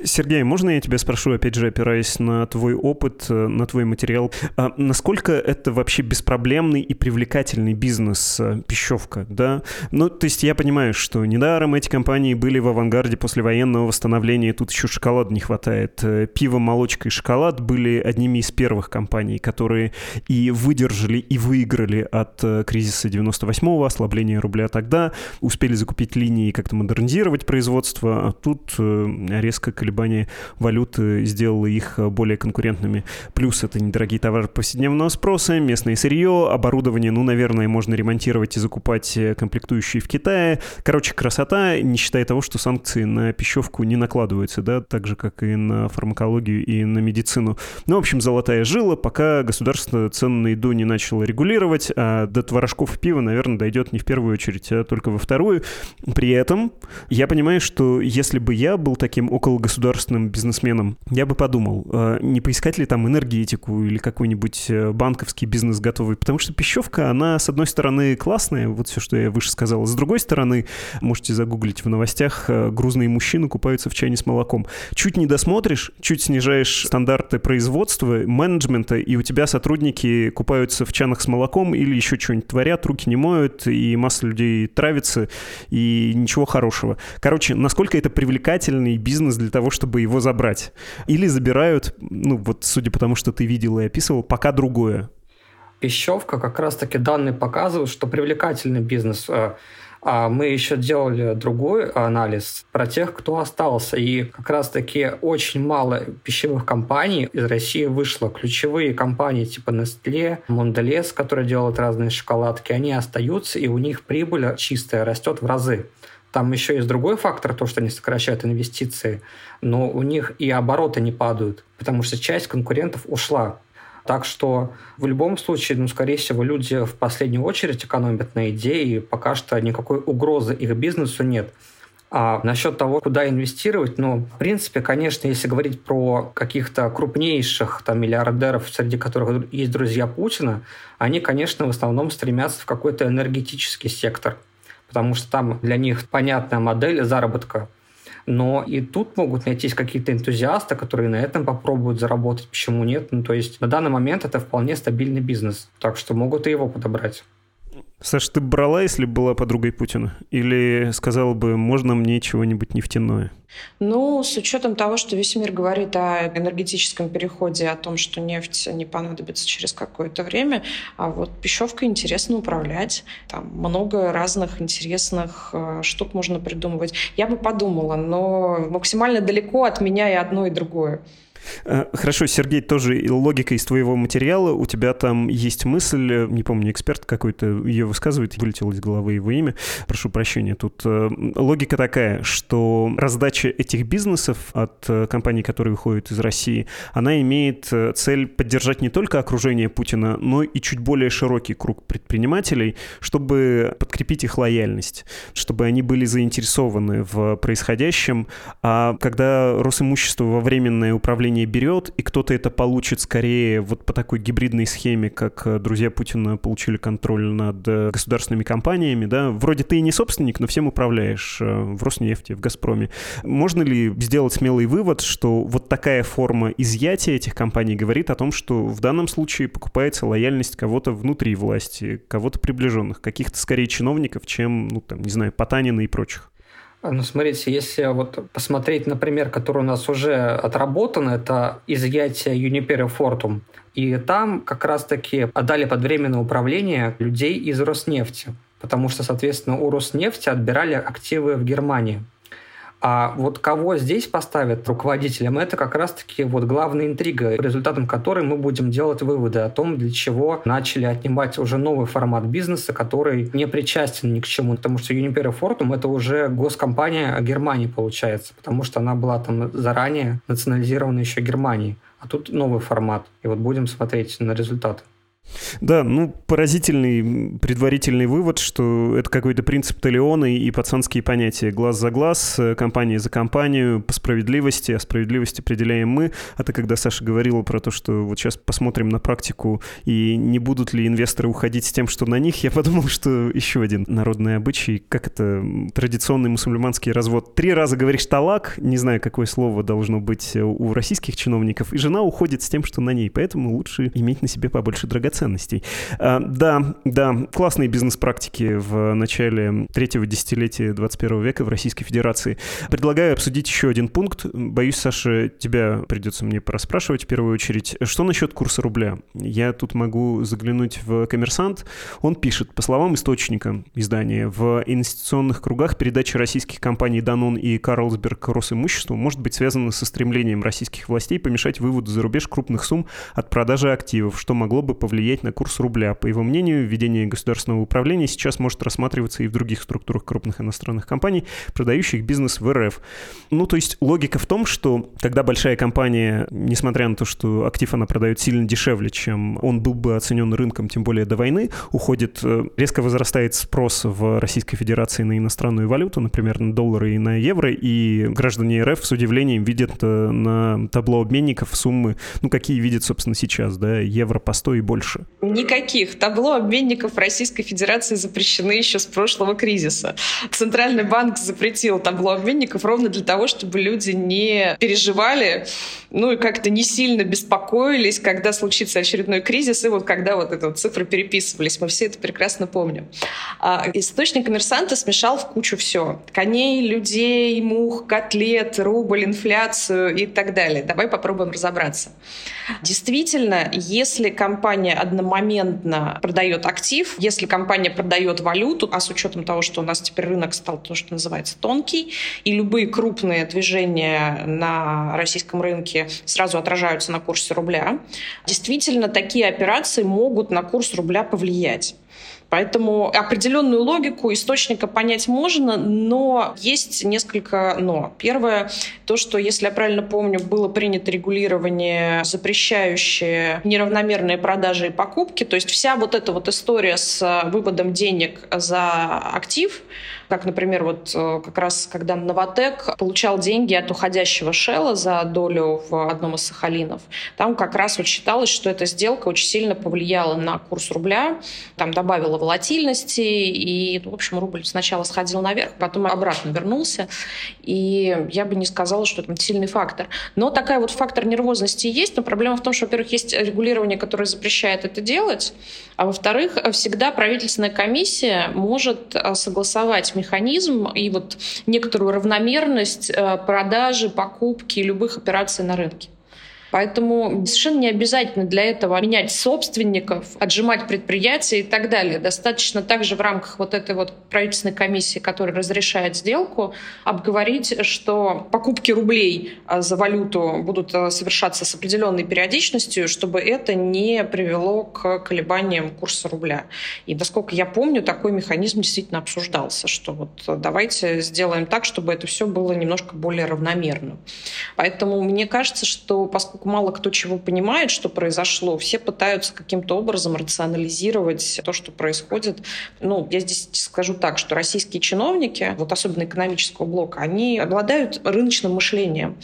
[SPEAKER 1] Сергей, можно я тебя спрошу, опять же, опираясь на твой опыт, э, на твой материал, а насколько это вообще беспроблемный и привлекательный бизнес э, пищевка, да? Ну, то есть я понимаю, что недаром эти компании были в авангарде послевоенного восстановления, тут еще шоколада не хватает. Э, пиво, молочка и шоколад были одними из первых компаний, которые и выдержали, и выиграли от кризиса 98-го, ослабления рубля тогда, успели закупить линии и как-то модернизировать производство, а тут резко резко колебание валюты сделало их э, более конкурентными. Плюс это недорогие товары повседневного спроса, местное сырье, оборудование, ну, наверное, можно ремонтировать и закупать э, комплектующие в Китае. Короче, красота, не считая того, что санкции на пищевку не накладываются, да, так же, как и на фармакологию и на медицину. Ну, в общем, золотая жила, пока государство цены на еду не начало регулировать, а до творожков и пива, наверное, дойдет не в первую очередь, а только во вторую. При этом я понимаю, что если бы я был таким около государственным бизнесменом, я бы подумал, э, не поискать ли там энергетику или какой-нибудь э, банковский бизнес готовый, потому что пищевка, она, с одной стороны, классная, вот все, что я выше сказал, с другой стороны, можете загуглить в новостях, э, грузные мужчины купаются в чайне с молоком. Чуть не досмотришь, чуть снижаешь стандарты производства, менеджмента, и у тебя сотрудники купаются в чанах с молоком или еще что-нибудь творят, руки не моют, и масса людей травится, и ничего хорошего. Короче, насколько это привлекательный бизнес для того, чтобы его забрать. Или забирают, ну вот судя по тому, что ты видел и описывал, пока другое.
[SPEAKER 3] Пищевка как раз-таки данные показывают, что привлекательный бизнес. Э, а мы еще делали другой анализ про тех, кто остался. И как раз-таки очень мало пищевых компаний из России вышло. Ключевые компании типа Nestle, Mondelez, которые делают разные шоколадки, они остаются, и у них прибыль чистая растет в разы. Там еще есть другой фактор, то, что они сокращают инвестиции, но у них и обороты не падают, потому что часть конкурентов ушла. Так что в любом случае, ну, скорее всего, люди в последнюю очередь экономят на идее, и пока что никакой угрозы их бизнесу нет. А насчет того, куда инвестировать, ну, в принципе, конечно, если говорить про каких-то крупнейших там миллиардеров, среди которых есть друзья Путина, они, конечно, в основном стремятся в какой-то энергетический сектор – потому что там для них понятная модель заработка. Но и тут могут найтись какие-то энтузиасты, которые на этом попробуют заработать. Почему нет? Ну, то есть на данный момент это вполне стабильный бизнес, так что могут и его подобрать.
[SPEAKER 1] Саш, ты брала, если была подругой Путина? Или сказала бы, можно мне чего-нибудь нефтяное?
[SPEAKER 2] Ну, с учетом того, что весь мир говорит о энергетическом переходе, о том, что нефть не понадобится через какое-то время, а вот пищевкой интересно управлять. Там много разных интересных э, штук можно придумывать. Я бы подумала, но максимально далеко от меня и одно, и другое.
[SPEAKER 1] Э, хорошо, Сергей, тоже логика из твоего материала. У тебя там есть мысль, э, не помню, эксперт какой-то ее высказывает, вылетел из головы его имя. Прошу прощения. Тут э, логика такая, что раздача этих бизнесов от компаний, которые выходят из России, она имеет цель поддержать не только окружение Путина, но и чуть более широкий круг предпринимателей, чтобы подкрепить их лояльность, чтобы они были заинтересованы в происходящем. А когда Росимущество во временное управление управление берет, и кто-то это получит скорее вот по такой гибридной схеме, как э, друзья Путина получили контроль над э, государственными компаниями, да, вроде ты и не собственник, но всем управляешь э, в Роснефти, в Газпроме. Можно ли сделать смелый вывод, что вот такая форма изъятия этих компаний говорит о том, что в данном случае покупается лояльность кого-то внутри власти, кого-то приближенных, каких-то скорее чиновников, чем, ну, там, не знаю, Потанина и прочих?
[SPEAKER 3] Ну, смотрите, если вот посмотреть, например, который у нас уже отработан, это изъятие Юнипера Фортум. И там как раз-таки отдали под временное управление людей из Роснефти, потому что, соответственно, у Роснефти отбирали активы в Германии. А вот кого здесь поставят руководителем, это как раз-таки вот главная интрига, результатом которой мы будем делать выводы о том, для чего начали отнимать уже новый формат бизнеса, который не причастен ни к чему. Потому что Uniper Fortum — это уже госкомпания Германии, получается, потому что она была там заранее национализирована еще Германией. А тут новый формат. И вот будем смотреть на результаты.
[SPEAKER 1] Да, ну, поразительный предварительный вывод, что это какой-то принцип Талиона и пацанские понятия. Глаз за глаз, э, компания за компанию, по справедливости, а справедливость определяем мы. А ты когда, Саша, говорила про то, что вот сейчас посмотрим на практику и не будут ли инвесторы уходить с тем, что на них, я подумал, что еще один народный обычай, как это традиционный мусульманский развод. Три раза говоришь талак, не знаю, какое слово должно быть у российских чиновников, и жена уходит с тем, что на ней, поэтому лучше иметь на себе побольше драгоценностей ценностей. А, да, да, классные бизнес-практики в начале третьего десятилетия 21 века в Российской Федерации. Предлагаю обсудить еще один пункт. Боюсь, Саша, тебя придется мне пораспрашивать в первую очередь. Что насчет курса рубля? Я тут могу заглянуть в «Коммерсант». Он пишет, по словам источника издания, в инвестиционных кругах передача российских компаний «Данон» и «Карлсберг» Росимуществу может быть связана со стремлением российских властей помешать выводу за рубеж крупных сумм от продажи активов, что могло бы повлиять влиять на курс рубля. По его мнению, введение государственного управления сейчас может рассматриваться и в других структурах крупных иностранных компаний, продающих бизнес в РФ. Ну, то есть логика в том, что когда большая компания, несмотря на то, что актив она продает сильно дешевле, чем он был бы оценен рынком, тем более до войны, уходит, э, резко возрастает спрос в Российской Федерации на иностранную валюту, например, на доллары и на евро, и граждане РФ с удивлением видят э, на табло обменников суммы, ну, какие видят, собственно, сейчас, да, евро по 100 и больше больше?
[SPEAKER 2] Никаких. Табло обменников Российской Федерации запрещены еще с прошлого кризиса. Центральный банк запретил табло обменников ровно для того, чтобы люди не переживали, ну и как-то не сильно беспокоились, когда случится очередной кризис, и вот когда вот эти вот цифры переписывались. Мы все это прекрасно помним. А источник коммерсанта смешал в кучу все. Коней, людей, мух, котлет, рубль, инфляцию и так далее. Давай попробуем разобраться. Действительно, если компания одномоментно продает актив, если компания продает валюту, а с учетом того, что у нас теперь рынок стал то, что называется тонкий, и любые крупные движения на российском рынке сразу отражаются на курсе рубля, действительно такие операции могут на курс рубля повлиять. Поэтому определенную логику источника понять можно, но есть несколько но. Первое, то, что, если я правильно помню, было принято регулирование, запрещающее неравномерные продажи и покупки. То есть вся вот эта вот история с выводом денег за актив, как, например, вот э, как раз когда Новотек получал деньги от уходящего Шелла за долю в одном из Сахалинов, там как раз вот считалось, что эта сделка очень сильно повлияла на курс рубля, там добавила волатильности, и, в общем, рубль сначала сходил наверх, потом обратно вернулся, и я бы не сказала, что это сильный фактор. Но такая вот фактор нервозности есть, но проблема в том, что, во-первых, есть регулирование, которое запрещает это делать, а во-вторых, всегда правительственная комиссия может э, согласовать механизм и вот некоторую равномерность э, продажи, покупки любых операций на рынке. Поэтому совершенно не обязательно для этого менять собственников, отжимать предприятия и так далее. Достаточно также в рамках вот этой вот правительственной комиссии, которая разрешает сделку, обговорить, что покупки рублей а, за валюту будут а, совершаться с определенной периодичностью, чтобы это не привело к колебаниям курса рубля. И, насколько я помню, такой механизм действительно обсуждался, что вот давайте сделаем так, чтобы это все было немножко более равномерно. Поэтому мне кажется, что поскольку поскольку мало кто чего понимает, что произошло, все пытаются каким-то образом рационализировать то, что происходит. Ну, я здесь скажу так, что российские чиновники, вот особенно экономического блока, они обладают рыночным мышлением.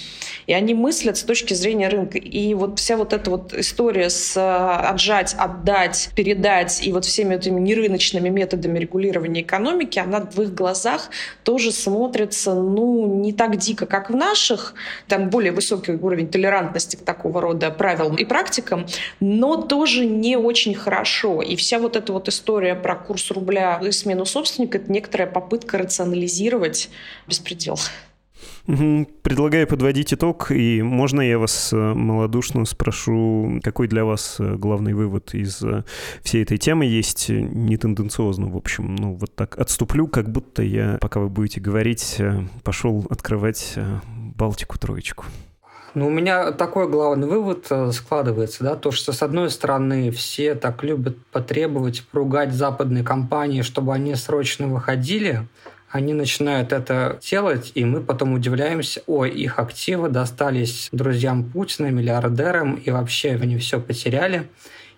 [SPEAKER 2] И они мыслят с точки зрения рынка. И вот вся вот эта вот история с э, отжать, отдать, передать и вот всеми этими нерыночными методами регулирования экономики, она в их глазах тоже смотрится, ну, не так дико, как в наших. Там более высокий уровень толерантности такого рода правилам и практикам, но тоже не очень хорошо. И вся вот эта вот история про курс рубля и смену собственника — это некоторая попытка рационализировать беспредел.
[SPEAKER 1] Предлагаю подводить итог, и можно я вас э, малодушно спрошу, какой для вас э, главный вывод из э, всей этой темы есть, не тенденциозно, в общем, ну вот так отступлю, как будто я, пока вы будете говорить, пошел открывать Балтику троечку.
[SPEAKER 3] Ну, у меня такой главный вывод э, складывается, да, то, что, с одной стороны, все так любят потребовать, поругать западные компании, чтобы они срочно выходили, они начинают это делать, и мы потом удивляемся, ой, их активы достались друзьям Путина, миллиардерам, и вообще они все потеряли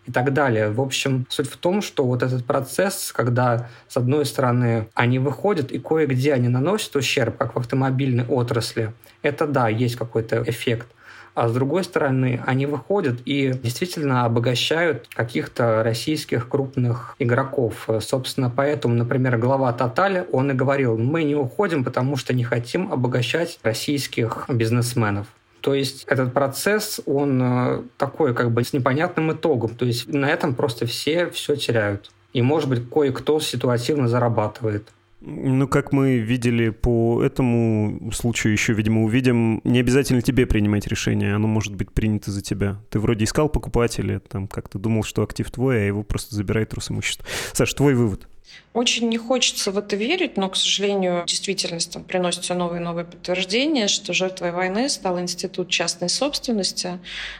[SPEAKER 3] и так далее. В общем, суть в том, что вот этот процесс, когда, с одной стороны, они выходят, и кое-где они наносят ущерб, как в автомобильной отрасли, это да, есть какой-то эффект. А с другой стороны, они выходят и действительно обогащают каких-то российских крупных игроков. Собственно, поэтому, например, глава Тотали, он и говорил, мы не уходим, потому что не хотим обогащать российских бизнесменов. То есть этот процесс, он э, такой как бы с непонятным итогом. То есть на этом просто все все теряют. И, может быть, кое-кто ситуативно зарабатывает.
[SPEAKER 1] Ну, как мы видели по этому случаю, еще, видимо, увидим, не обязательно тебе принимать решение, оно может быть принято за тебя. Ты вроде искал покупателя, там как-то думал, что актив твой, а его просто забирает Росимущество. Саш, твой вывод?
[SPEAKER 2] Очень не хочется в это верить, но, к сожалению, действительность там приносит все новые и новые подтверждения, что жертвой войны стал институт частной собственности,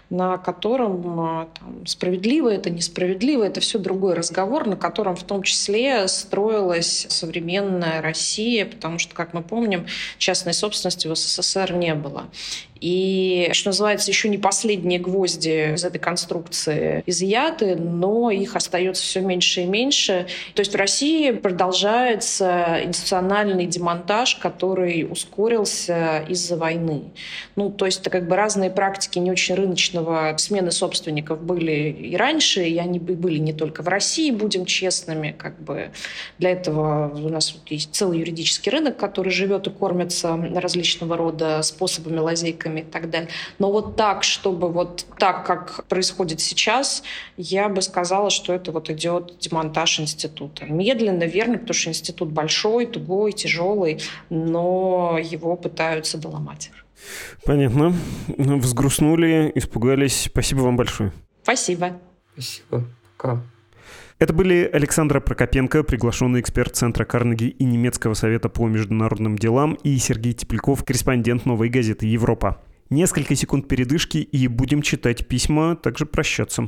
[SPEAKER 2] на котором а, там, справедливо это, несправедливо, это все другой разговор, на котором в том числе строилась современная Россия, потому что, как мы помним, частной собственности в СССР не было. И, что называется, еще не последние гвозди из этой конструкции изъяты, но их остается все меньше и меньше. То есть в России продолжается институциональный демонтаж, который ускорился из-за войны. Ну, то есть это как бы разные практики не очень рыночного смены собственников были и раньше, и они были не только в России, будем честными. Как бы для этого у нас есть целый юридический рынок, который живет и кормится различного рода способами, лазейками и так далее. Но вот так, чтобы вот так, как происходит сейчас, я бы сказала, что это вот идет демонтаж института. Медленно, верно, потому что институт большой, тугой, тяжелый, но его пытаются доломать.
[SPEAKER 1] Понятно. Взгрустнули, испугались. Спасибо вам большое.
[SPEAKER 2] Спасибо.
[SPEAKER 3] Спасибо. Пока.
[SPEAKER 1] Это были Александра Прокопенко, приглашенный эксперт Центра Карнеги и Немецкого совета по международным делам, и Сергей Тепляков, корреспондент «Новой газеты Европа». Несколько секунд передышки и будем читать письма, также прощаться.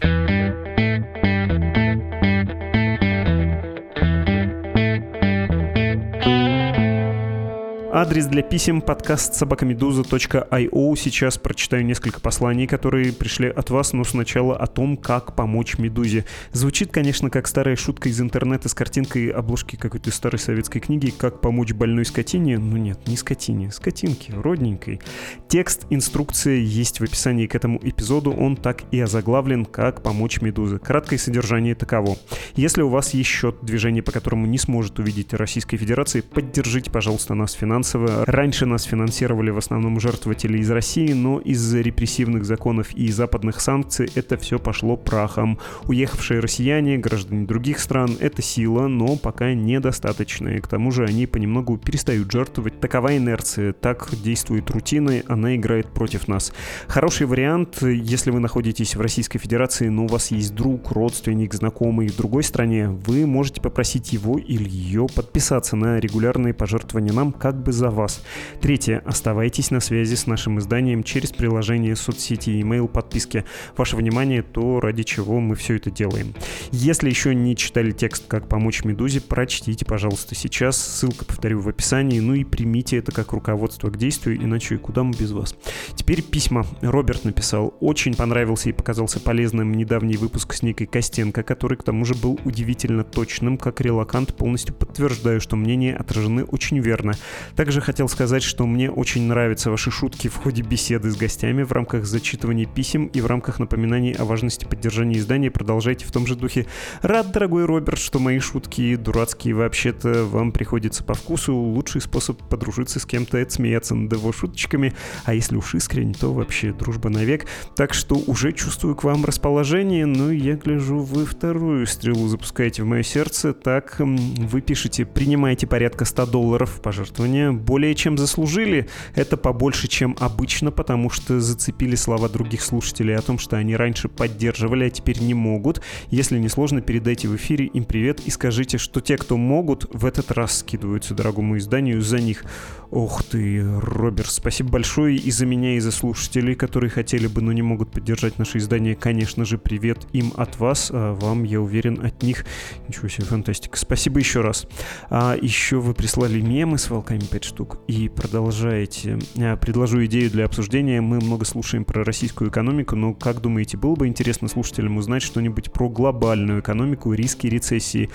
[SPEAKER 1] Адрес для писем подкаст собакамедуза.io. Сейчас прочитаю несколько посланий, которые пришли от вас, но сначала о том, как помочь Медузе. Звучит, конечно, как старая шутка из интернета с картинкой обложки какой-то старой советской книги «Как помочь больной скотине». Ну нет, не скотине, скотинке, родненькой. Текст, инструкция есть в описании к этому эпизоду. Он так и озаглавлен «Как помочь Медузе». Краткое содержание таково. Если у вас есть счет, движение по которому не сможет увидеть Российской Федерации, поддержите, пожалуйста, нас финансово. Раньше нас финансировали в основном жертвователи из России, но из-за репрессивных законов и западных санкций это все пошло прахом. Уехавшие россияне, граждане других стран — это сила, но пока недостаточная. К тому же они понемногу перестают жертвовать. Такова инерция, так действует рутина, она играет против нас. Хороший вариант, если вы находитесь в Российской Федерации, но у вас есть друг, родственник, знакомый в другой стране, вы можете попросить его или ее подписаться на регулярные пожертвования нам как бы за вас. Третье. Оставайтесь на связи с нашим изданием через приложение соцсети и email подписки. Ваше внимание то, ради чего мы все это делаем. Если еще не читали текст «Как помочь Медузе», прочтите, пожалуйста, сейчас. Ссылка, повторю, в описании. Ну и примите это как руководство к действию, иначе куда мы без вас. Теперь письма. Роберт написал. Очень понравился и показался полезным недавний выпуск с Никой Костенко, который к тому же был удивительно точным, как релакант. Полностью подтверждаю, что мнение отражены очень верно. Также хотел сказать, что мне очень нравятся ваши шутки в ходе беседы с гостями в рамках зачитывания писем и в рамках напоминаний о важности поддержания издания. Продолжайте в том же духе. Рад, дорогой Роберт, что мои шутки дурацкие вообще-то вам приходятся по вкусу. Лучший способ подружиться с кем-то — это смеяться над его шуточками. А если уж искренне, то вообще дружба навек. Так что уже чувствую к вам расположение. Ну, я гляжу, вы вторую стрелу запускаете в мое сердце. Так, вы пишете «принимайте порядка 100 долларов пожертвования более чем заслужили. Это побольше, чем обычно, потому что зацепили слова других слушателей о том, что они раньше поддерживали, а теперь не могут. Если не сложно, передайте в эфире им привет и скажите, что те, кто могут, в этот раз скидываются дорогому изданию за них. Ох ты, Роберт, спасибо большое и за меня, и за слушателей, которые хотели бы, но не могут поддержать наше издание. Конечно же, привет им от вас, а вам, я уверен, от них. Ничего себе, фантастика. Спасибо еще раз. А еще вы прислали мемы с волками 5 штук и продолжаете. А, предложу идею для обсуждения. Мы много слушаем про российскую экономику, но как думаете, было бы интересно слушателям узнать что-нибудь про глобальную экономику, риски рецессии?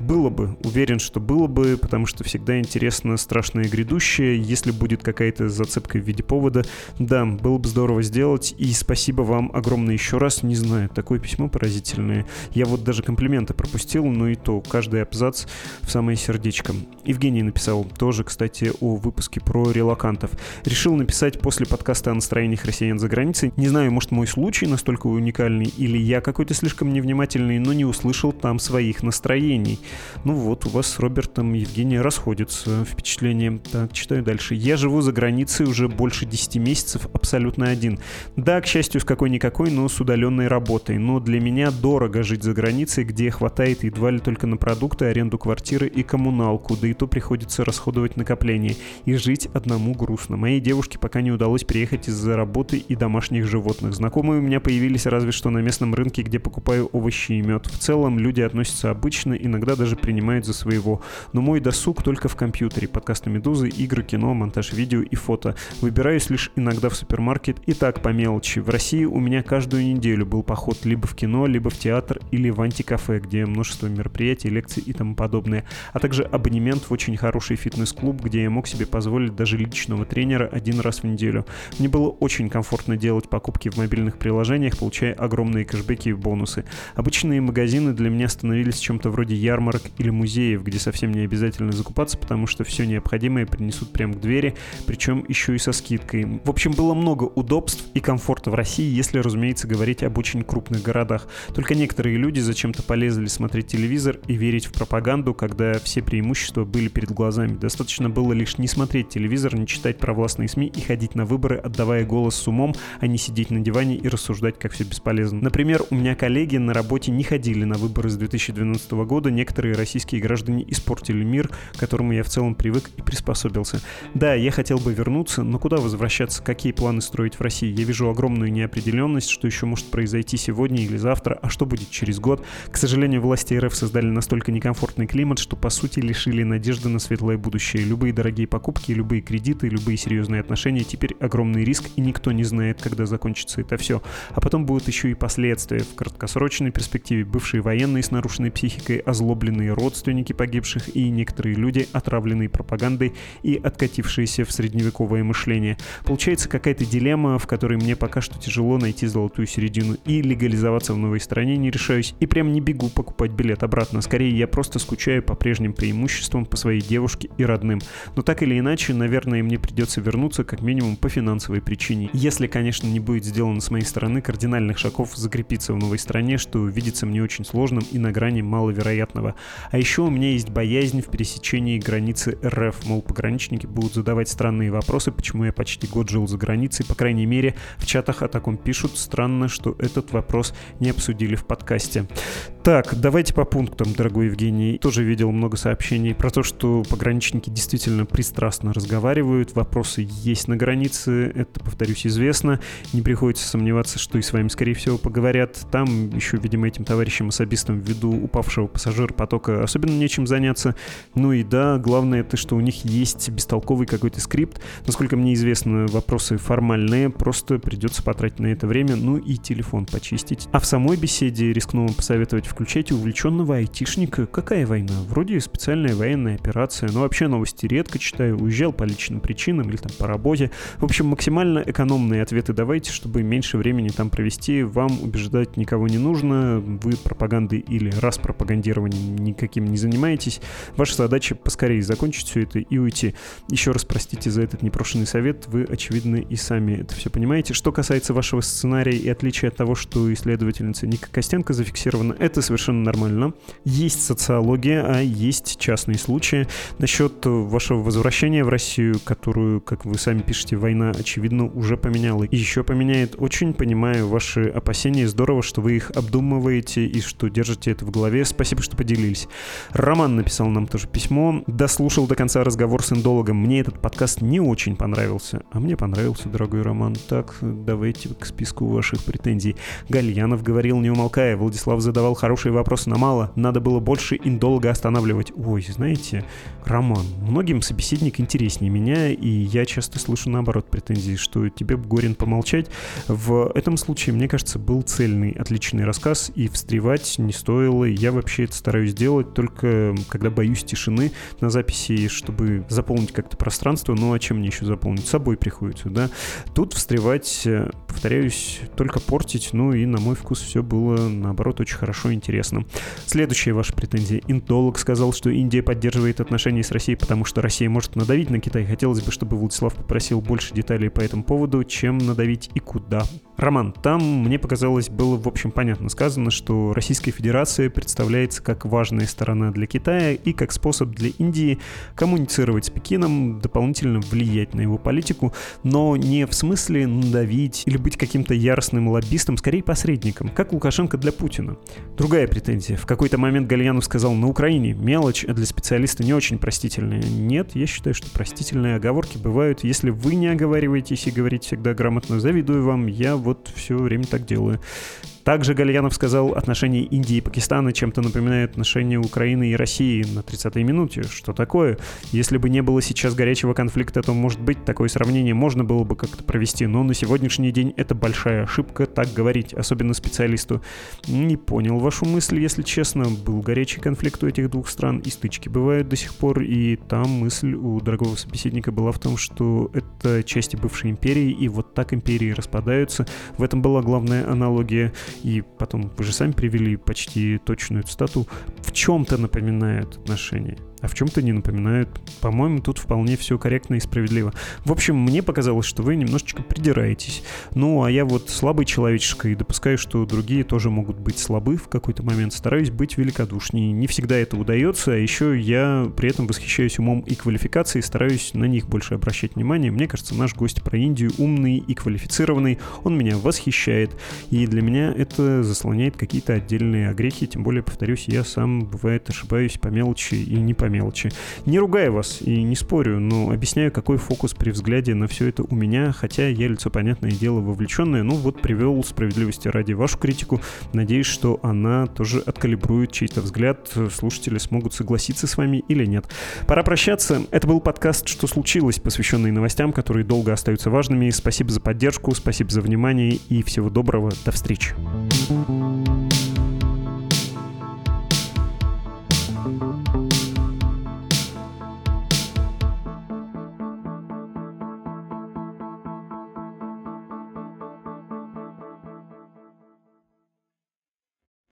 [SPEAKER 1] Было бы, уверен, что было бы, потому что всегда интересно страшное грядущее. Если будет какая-то зацепка в виде повода, да, было бы здорово сделать. И спасибо вам огромное еще раз. Не знаю, такое письмо поразительное. Я вот даже комплименты пропустил, но и то, каждый абзац в самое сердечко. Евгений написал тоже, кстати, о выпуске про релакантов. Решил написать после подкаста о настроениях россиян за границей. Не знаю, может мой случай настолько уникальный, или я какой-то слишком невнимательный, но не услышал там своих настроений. Ну вот, у вас с Робертом Евгения расходятся впечатления. Так, читаю дальше. Я живу за границей уже больше 10 месяцев, абсолютно один. Да, к счастью, с какой-никакой, но с удаленной работой. Но для меня дорого жить за границей, где хватает едва ли только на продукты, аренду квартиры и коммуналку, да и то приходится расходовать накопления. И жить одному грустно. Моей девушке пока не удалось приехать из-за работы и домашних животных. Знакомые у меня появились разве что на местном рынке, где покупаю овощи и мед. В целом люди относятся обычно, иногда даже принимают за своего. Но мой досуг только в компьютере. Подкасты «Медузы», игры, кино, монтаж видео и фото. Выбираюсь лишь иногда в супермаркет и так по мелочи. В России у меня каждую неделю был поход либо в кино, либо в театр или в антикафе, где множество мероприятий, лекций и тому подобное. А также абонемент в очень хороший фитнес-клуб, где я мог себе позволить даже личного тренера один раз в неделю. Мне было очень комфортно делать покупки в мобильных приложениях, получая огромные кэшбэки и бонусы. Обычные магазины для меня становились чем-то вроде ярмарок или музеев, где совсем не обязательно закупаться, потому что все необходимое принесут прямо к двери, причем еще и со скидкой. В общем, было много удобств и комфорта в России, если, разумеется, говорить об очень крупных городах. Только некоторые люди зачем-то полезли смотреть телевизор и верить в пропаганду, когда все преимущества были перед глазами. Достаточно было лишь не смотреть телевизор, не читать про властные СМИ и ходить на выборы, отдавая голос с умом, а не сидеть на диване и рассуждать, как все бесполезно. Например, у меня коллеги на работе не ходили на выборы с 2012 года, некоторые российские граждане испортили мир, к которому я в целом привык и приспособился. Да, я хотел бы вернуться, но куда возвращаться, какие планы строить в России? Я вижу огромную неопределенность, что еще может произойти сегодня или завтра, а что будет через год. К сожалению, власти РФ создали настолько некомфортный климат, что по сути лишили надежды на светлое будущее. Любые дорогие покупки, любые кредиты, любые серьезные отношения теперь огромный риск, и никто не знает, когда закончится это все. А потом будут еще и последствия. В краткосрочной перспективе бывшие военные с нарушенной психикой, озлобленные родственники погибших и некоторые люди, отравленные пропагандой и откатившиеся в средневековое мышление. Получается какая-то дилемма, в которой мне пока что тяжело найти золотую середину и легализоваться в новой стране не решаюсь, и прям не бегу покупать билет обратно. Скорее, я просто скучаю по прежним преимуществам, по своей девушке и родным. Но так или иначе, наверное, мне придется вернуться как минимум по финансовой причине. Если, конечно, не будет сделано с моей стороны кардинальных шагов закрепиться в новой стране, что видится мне очень сложным и на грани маловероятного. А еще у меня есть боязнь в пересечении границы РФ. Мол, пограничники будут задавать странные вопросы, почему я почти год жил за границей. По крайней мере, в чатах о таком пишут. Странно, что этот вопрос не обсудили в подкасте. Так, давайте по пунктам, дорогой Евгений. Тоже видел много сообщений про то, что пограничники действительно пристрастно разговаривают. Вопросы есть на границе, это, повторюсь, известно. Не приходится сомневаться, что и с вами, скорее всего, поговорят. Там еще, видимо, этим товарищам-особистам ввиду упавшего пассажира потока особенно нечем заняться. Ну и да, главное это, что у них есть бестолковый какой-то скрипт. Насколько мне известно, вопросы формальные, просто придется потратить на это время, ну и телефон почистить. А в самой беседе рискну вам посоветовать включайте увлеченного айтишника. Какая война? Вроде специальная военная операция, но вообще новости редко читаю, уезжал по личным причинам или там по работе. В общем, максимально экономные ответы давайте, чтобы меньше времени там провести. Вам убеждать никого не нужно, вы пропагандой или распропагандированием никаким не занимаетесь. Ваша задача поскорее закончить все это и уйти. Еще раз простите за этот непрошенный совет, вы, очевидно, и сами это все понимаете. Что касается вашего сценария и отличия от того, что исследовательница Ника Костенко зафиксирована, это совершенно нормально. Есть социология, а есть частные случаи. Насчет вашего возвращения в Россию, которую, как вы сами пишете, война, очевидно, уже поменяла. И еще поменяет. Очень понимаю ваши опасения. Здорово, что вы их обдумываете и что держите это в голове. Спасибо, что поделились. Роман написал нам тоже письмо. Дослушал до конца разговор с индологом. Мне этот подкаст не очень понравился. А мне понравился, дорогой Роман. Так, давайте к списку ваших претензий. Гальянов говорил, не умолкая. Владислав задавал хорошие вопросы на мало, надо было больше индолога останавливать. Ой, знаете, Роман, многим собеседник интереснее меня, и я часто слышу наоборот претензии, что тебе бы Горин помолчать. В этом случае, мне кажется, был цельный, отличный рассказ, и встревать не стоило. Я вообще это стараюсь делать только когда боюсь тишины на записи, чтобы заполнить как-то пространство. Ну а чем мне еще заполнить? С собой приходится, да? Тут встревать, э, повторяюсь, только портить. Ну и на мой вкус все было, наоборот, очень хорошо и интересно. Следующая ваша претензия. Интолог сказал, что Индия поддерживает отношения с Россией, потому что Россия может надавить на Китай. Хотелось бы, чтобы Владислав попросил больше деталей по этому поводу, чем надавить и куда. Роман, там, мне показалось, было, в общем, понятно сказано, что Российская Федерация представляется как важная сторона для Китая и как способ для Индии коммуницировать с Пекином, дополнительно влиять на его политику, но не в смысле надавить или быть каким-то яростным лоббистом, скорее посредником, как Лукашенко для Путина. Другая претензия. В какой-то момент Гальянов сказал, на Украине мелочь, а для специалиста не очень простительная. Нет, я считаю, что простительные оговорки бывают. Если вы не оговариваетесь и говорите всегда грамотно, завидую вам, я вот все время так делаю. Также Гальянов сказал, отношения Индии и Пакистана чем-то напоминают отношения Украины и России на 30-й минуте. Что такое? Если бы не было сейчас горячего конфликта, то, может быть, такое сравнение можно было бы как-то провести, но на сегодняшний день это большая ошибка так говорить, особенно специалисту. Не понял вашу мысль, если честно. Был горячий конфликт у этих двух стран, и стычки бывают до сих пор, и там мысль у дорогого собеседника была в том, что это части бывшей империи, и вот так империи распадаются. В этом была главная аналогия и потом вы же сами привели почти точную цитату, в чем-то напоминают отношения а в чем-то не напоминают. По-моему, тут вполне все корректно и справедливо. В общем, мне показалось, что вы немножечко придираетесь. Ну, а я вот слабый человеческий допускаю, что другие тоже могут быть слабы в какой-то момент. Стараюсь быть великодушнее. Не всегда это удается, а еще я при этом восхищаюсь умом и квалификацией, стараюсь на них больше обращать внимание. Мне кажется, наш гость про Индию умный и квалифицированный. Он меня восхищает. И для меня это заслоняет какие-то отдельные огрехи. Тем более, повторюсь, я сам, бывает, ошибаюсь по мелочи и не по мелочи. Не ругаю вас и не спорю, но объясняю, какой фокус при взгляде на все это у меня, хотя я лицо, понятное дело, вовлеченное. Ну вот привел справедливости ради вашу критику. Надеюсь, что она тоже откалибрует чей-то взгляд. Слушатели смогут согласиться с вами или нет. Пора прощаться. Это был подкаст «Что случилось?», посвященный новостям, которые долго остаются важными. Спасибо за поддержку, спасибо за внимание и всего доброго. До встречи. thank you